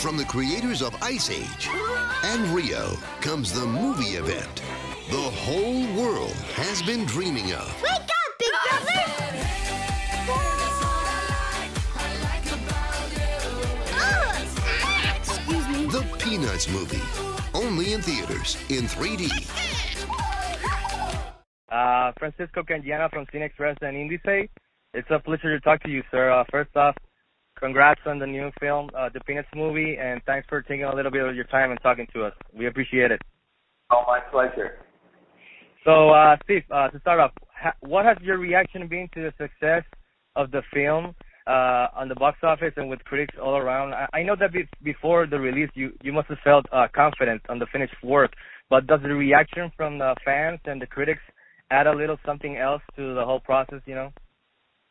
From the creators of Ice Age and Rio comes the movie event the whole world has been dreaming of. Wake up, Big Brother! Excuse me. The Peanuts movie. Only in theaters in 3D. Uh, Francisco Candiana from Cine Express and Indice. It's a pleasure to talk to you, sir. Uh, first off, congrats on the new film, uh, the Peanuts movie, and thanks for taking a little bit of your time and talking to us. We appreciate it. Oh, my pleasure. So, uh, Steve, uh, to start off, ha- what has your reaction been to the success of the film uh, on the box office and with critics all around? I, I know that be- before the release, you, you must have felt uh, confident on the finished work, but does the reaction from the fans and the critics add a little something else to the whole process, you know?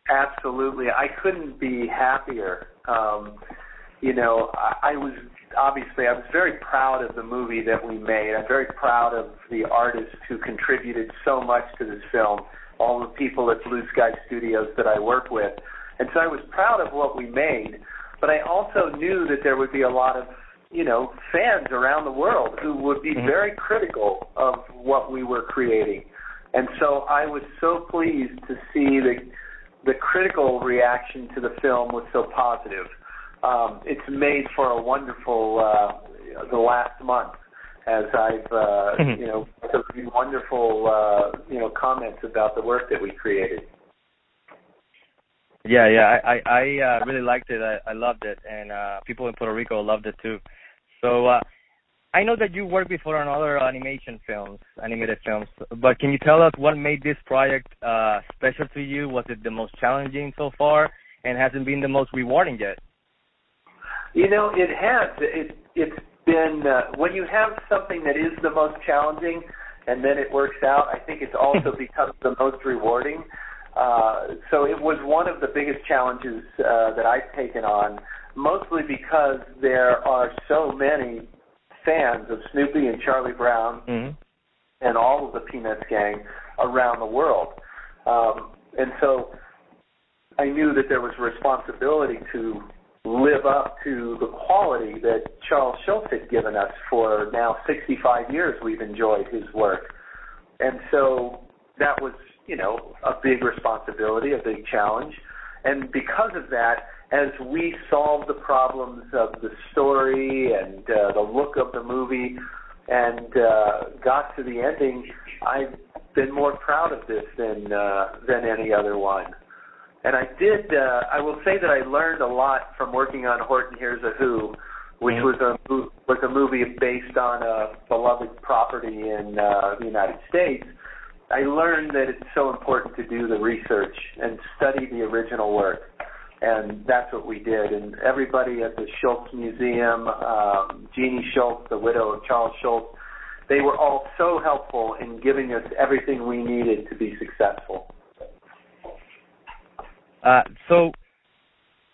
Absolutely. I couldn't be happier. Um, you know, I, I was obviously I was very proud of the movie that we made. I'm very proud of the artists who contributed so much to this film, all the people at Blue Sky Studios that I work with. And so I was proud of what we made, but I also knew that there would be a lot of, you know, fans around the world who would be very critical of what we were creating. And so I was so pleased to see the the critical reaction to the film was so positive. Um, it's made for a wonderful uh, the last month as I've uh, you know wonderful uh, you know comments about the work that we created. Yeah, yeah, I I, I uh, really liked it. I, I loved it, and uh, people in Puerto Rico loved it too. So uh, I know that you worked before on other animation films, animated films, but can you tell us what made this project uh, special to you? Was it the most challenging so far, and hasn't been the most rewarding yet? You know, it has. It it's been uh, when you have something that is the most challenging, and then it works out. I think it's also becomes the most rewarding. Uh, so it was one of the biggest challenges uh, that I've taken on, mostly because there are so many fans of Snoopy and Charlie Brown Mm-hmm. and all of the Peanuts gang around the world. Um, and so I knew that there was a responsibility to live up to the quality that Charles Schulz had given us for now 65 years we've enjoyed his work. And so that was, you know, a big responsibility, a big challenge. And because of that, as we solved the problems of the story and uh, the look of the movie and uh, got to the ending, I've been more proud of this than uh, than any other one. And I did. Uh, I will say that I learned a lot from working on Horton Hears a Who, which was a was a movie based on a beloved property in uh, the United States. I learned that it's so important to do the research and study the original work, and that's what we did. And everybody at the Schulz Museum, um, Jeannie Schulz, the widow of Charles Schulz, they were all so helpful in giving us everything we needed to be successful. Uh, so,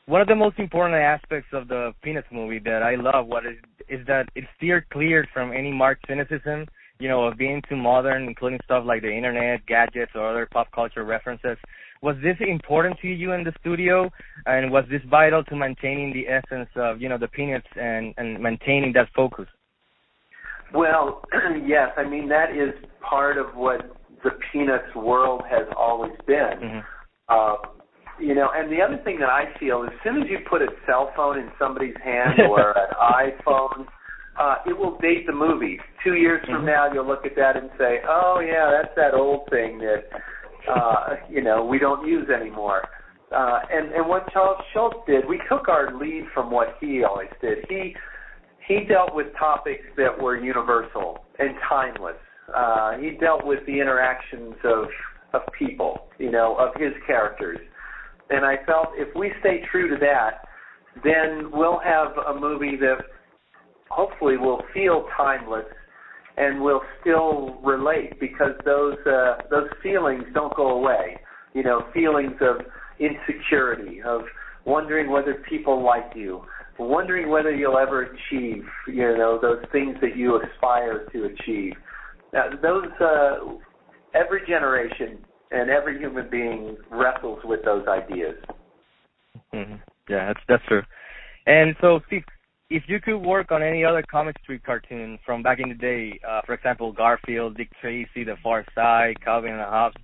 one of the most important aspects of the Peanuts movie that I love what is is that it's steered clear from any marked cynicism, you know, of being too modern, including stuff like the internet, gadgets, or other pop culture references. Was this important to you in the studio, and was this vital to maintaining the essence of you know the Peanuts and and maintaining that focus? Well, yes. I mean, that is part of what the Peanuts world has always been. Mm-hmm. Uh, you know, and the other thing that I feel, as soon as you put a cell phone in somebody's hand or an iPhone, uh, it will date the movie. Two years from Mhm. now, you'll look at that and say, "Oh yeah, that's that old thing that uh, you know we don't use anymore." Uh, and and what Charles Schulz did, we took our lead from what he always did. He he dealt with topics that were universal and timeless. Uh, he dealt with the interactions of of people, you know, of his characters. And I felt if we stay true to that, then we'll have a movie that hopefully will feel timeless and will still relate because those uh, those feelings don't go away. You know, feelings of insecurity, of wondering whether people like you, wondering whether you'll ever achieve, you know, those things that you aspire to achieve. Now, those uh, every generation and every human being wrestles with those ideas. hmm Yeah, that's that's true. And so, Steve, if you could work on any other comic strip cartoon from back in the day, uh, for example, Garfield, Dick Tracy, The Far Side, Calvin and Hobbes,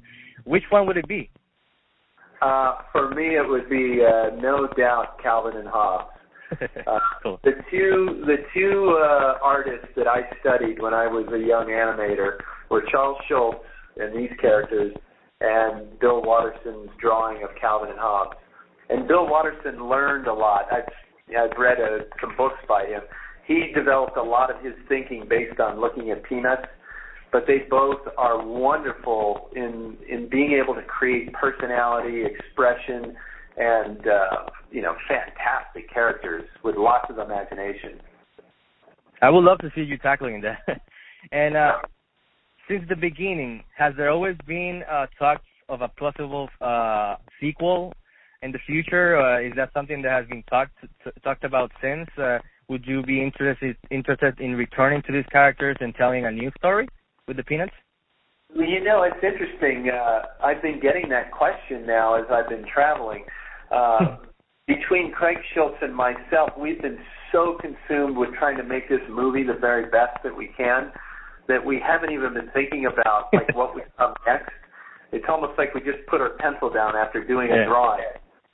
which one would it be? Uh, for me, it would be uh, no doubt Calvin and Hobbes. Uh, cool. The two the two uh, artists that I studied when I was a young animator were Charles Schulz and these characters, and Bill Watterson's drawing of Calvin and Hobbes. And Bill Watterson learned a lot. I've I've read uh some books by him. He developed a lot of his thinking based on looking at Peanuts, but they both are wonderful in in being able to create personality, expression, and uh, you know fantastic characters with lots of imagination. I would love to see you tackling that. and uh, since the beginning, has there always been uh, talks of a possible uh, sequel in the future? Uh, is that something that has been talked about since? Uh, would you be interested interested in returning to these characters and telling a new story with the Peanuts? Well, you know, it's interesting. Uh, I've been getting that question now as I've been traveling. Uh, between Craig Schulz and myself, we've been so consumed with trying to make this movie the very best that we can that we haven't even been thinking about like what would come next. It's almost like we just put our pencil down after doing Yeah. a drawing.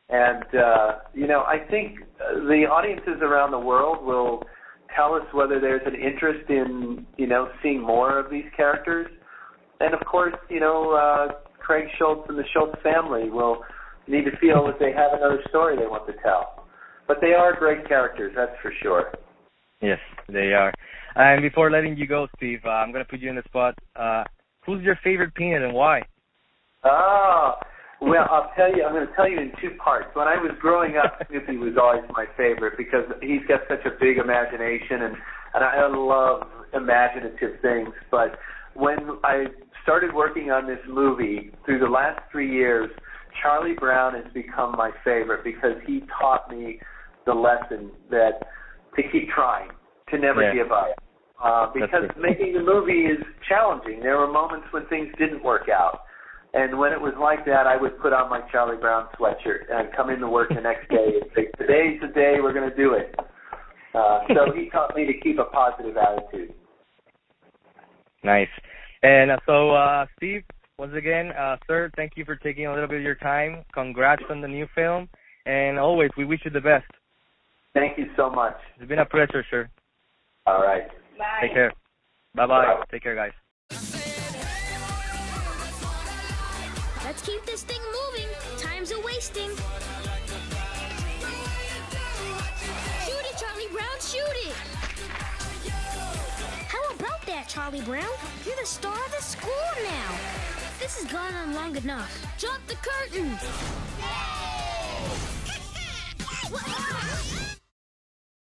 And uh, you know, I think the audiences around the world will tell us whether there's an interest in you know seeing more of these characters. And of course, you know, uh, Craig Schulz and the Schulz family will need to feel that they have another story they want to tell. But they are great characters, that's for sure. Yes, they are. And before letting you go, Steve, uh, I'm going to put you in the spot. Uh, who's your favorite Peanut and why? Oh, well, I'll tell you. I'm going to tell you in two parts. When I was growing up, Snoopy was always my favorite because he's got such a big imagination, and and I love imaginative things. But when I started working on this movie through the last three years, Charlie Brown has become my favorite because he taught me the lesson that to keep trying, to never Yeah. give up. Uh, because making the movie is challenging. There were moments when things didn't work out. And when it was like that, I would put on my Charlie Brown sweatshirt and come into work the next day and say, "Today's the day we're going to do it." Uh, so he taught me to keep a positive attitude. Nice. And uh, so, uh, Steve, once again, uh, sir, thank you for taking a little bit of your time. Congrats on the new film. And always, we wish you the best. Thank you so much. It's been a pleasure, sir. All right. Bye. Take care. Bye-bye. Bye. Take care, guys. Let's keep this thing moving. Time's a wasting. Shoot it, Charlie Brown, shoot it! How about that, Charlie Brown? You're the star of the school now. This has gone on long enough. Jump the curtain! Whoa!